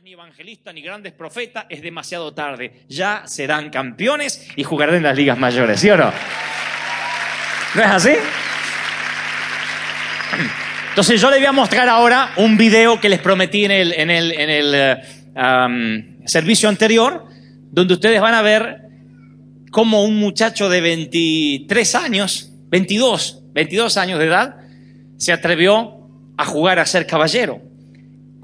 ni evangelistas, ni grandes profetas, es demasiado tarde. Ya serán campeones y jugarán en las ligas mayores, ¿sí o no? ¿No es así? Entonces yo les voy a mostrar ahora un video que les prometí en el, eh, servicio anterior, donde ustedes van a ver cómo un muchacho de 23 años, 22, 22 años de edad, se atrevió a jugar a ser caballero.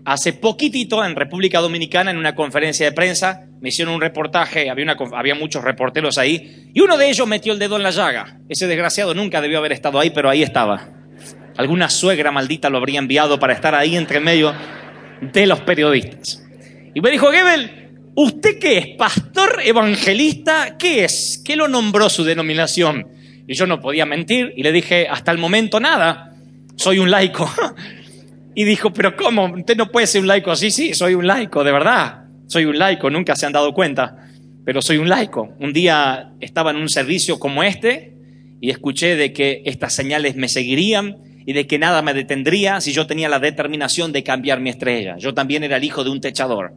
Hace poquitito en República Dominicana, en una conferencia de prensa, me hicieron un reportaje, había, había muchos reporteros ahí, y uno de ellos metió el dedo en la llaga. Ese desgraciado nunca debió haber estado ahí, pero ahí estaba. Alguna suegra maldita lo habría enviado para estar ahí entre medio de los periodistas. Y me dijo, Gebel, ¿usted qué es? ¿Pastor evangelista? ¿Qué es? ¿Qué lo nombró su denominación? Y yo no podía mentir y le dije, hasta el momento nada, soy un laico. Y dijo, pero ¿cómo? Usted no puede ser un laico así. Sí, soy un laico, de verdad. Soy un laico, nunca se han dado cuenta, pero soy un laico. Un día estaba en un servicio como este y escuché de que estas señales me seguirían y de que nada me detendría si yo tenía la determinación de cambiar mi estrella. Yo también era el hijo de un techador.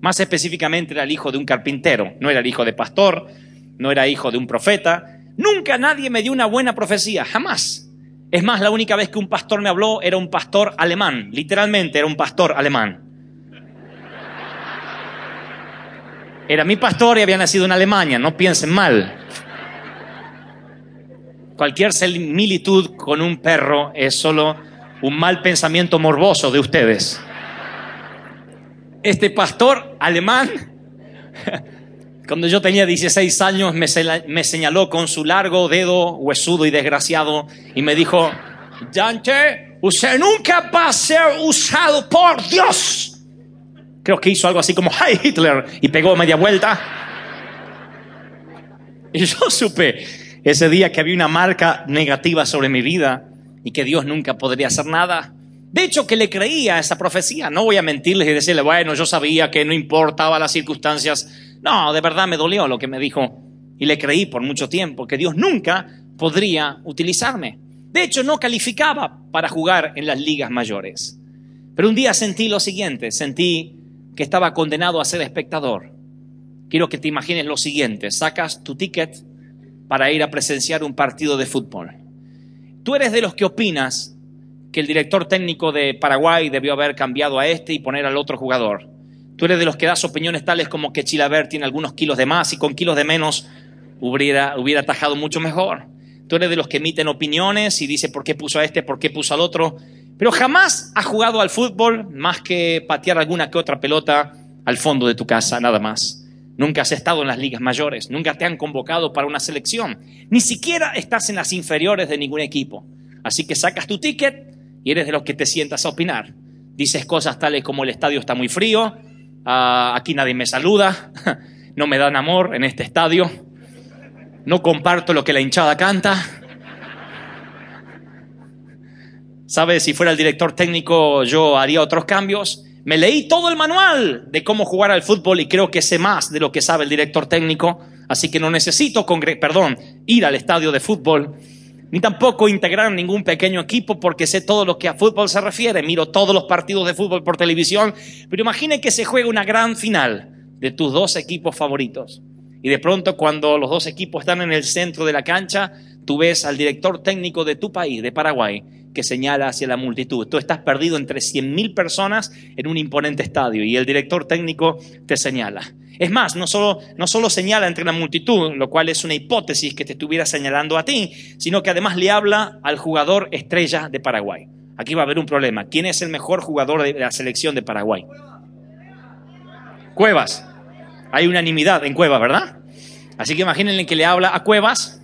Más específicamente era el hijo de un carpintero. No era el hijo de pastor, no era hijo de un profeta. Nunca nadie me dio una buena profecía, jamás. Es más, la única vez que un pastor me habló era un pastor alemán, literalmente era un pastor alemán. Era mi pastor y había nacido en Alemania, no piensen mal. Cualquier similitud con un perro es solo un mal pensamiento morboso de ustedes. Este pastor alemán cuando yo tenía 16 años me, señaló con su largo dedo huesudo y desgraciado y me dijo, Dante, usted nunca va a ser usado por Dios. Creo que hizo algo así como, ¡Hey Hitler! y pegó media vuelta. Y yo supe ese día que había una marca negativa sobre mi vida y que Dios nunca podría hacer nada. De hecho, que le creía a esa profecía. No voy a mentirles y decirle, bueno, yo sabía que no importaba las circunstancias. No, de verdad me dolió lo que me dijo. Y le creí por mucho tiempo que Dios nunca podría utilizarme. De hecho, no calificaba para jugar en las ligas mayores. Pero un día sentí lo siguiente, sentí que estaba condenado a ser espectador. Quiero que te imagines lo siguiente, sacas tu ticket para ir a presenciar un partido de fútbol. Tú eres de los que opinas que el director técnico de Paraguay debió haber cambiado a este y poner al otro jugador. Tú eres de los que das opiniones tales como que Chilaver tiene algunos kilos de más y con kilos de menos hubiera, hubiera atajado mucho mejor. Tú eres de los que emiten opiniones y dice por qué puso a este, por qué puso al otro. Pero jamás has jugado al fútbol más que patear alguna que otra pelota al fondo de tu casa, nada más. Nunca has estado en las ligas mayores, nunca te han convocado para una selección, ni siquiera estás en las inferiores de ningún equipo. Así que sacas tu ticket y eres de los que te sientas a opinar. Dices cosas tales como el estadio está muy frío, ah, aquí nadie me saluda, no me dan amor en este estadio, no comparto lo que la hinchada canta. ¿Sabes? Si fuera el director técnico yo haría otros cambios. Me leí todo el manual de cómo jugar al fútbol y creo que sé más de lo que sabe el director técnico, así que no necesito, perdón, ir al estadio de fútbol ni tampoco integrar ningún pequeño equipo porque sé todo lo que a fútbol se refiere, miro todos los partidos de fútbol por televisión, pero imagine que se juega una gran final de tus dos equipos favoritos. Y de pronto cuando los dos equipos están en el centro de la cancha, tú ves al director técnico de tu país, de Paraguay, que señala hacia la multitud. Tú estás perdido entre 100.000 personas en un imponente estadio y el director técnico te señala. Es más, no solo, no solo señala entre la multitud, lo cual es una hipótesis que te estuviera señalando a ti, sino que además le habla al jugador estrella de Paraguay. Aquí va a haber un problema. ¿Quién es el mejor jugador de la selección de Paraguay? Cuevas. Hay unanimidad en Cuevas, ¿verdad? Así que imagínense que le habla a Cuevas.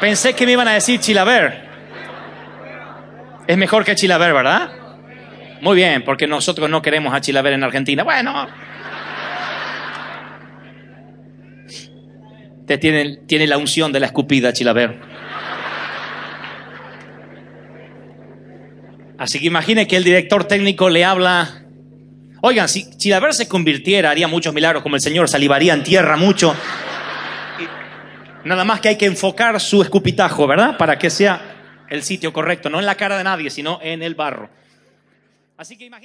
Pensé que me iban a decir Chilaver. Es mejor que Chilaver, ¿verdad? Muy bien, porque nosotros no queremos a Chilaver en Argentina. Bueno. Te tiene, tiene la unción de la escupida, Chilaver. Así que imagine que el director técnico le habla. Oigan, si Chilaver se convirtiera, haría muchos milagros como el Señor, salivaría en tierra mucho. Nada más que hay que enfocar su escupitajo, ¿verdad? Para que sea el sitio correcto, no en la cara de nadie, sino en el barro. Así que imagínate.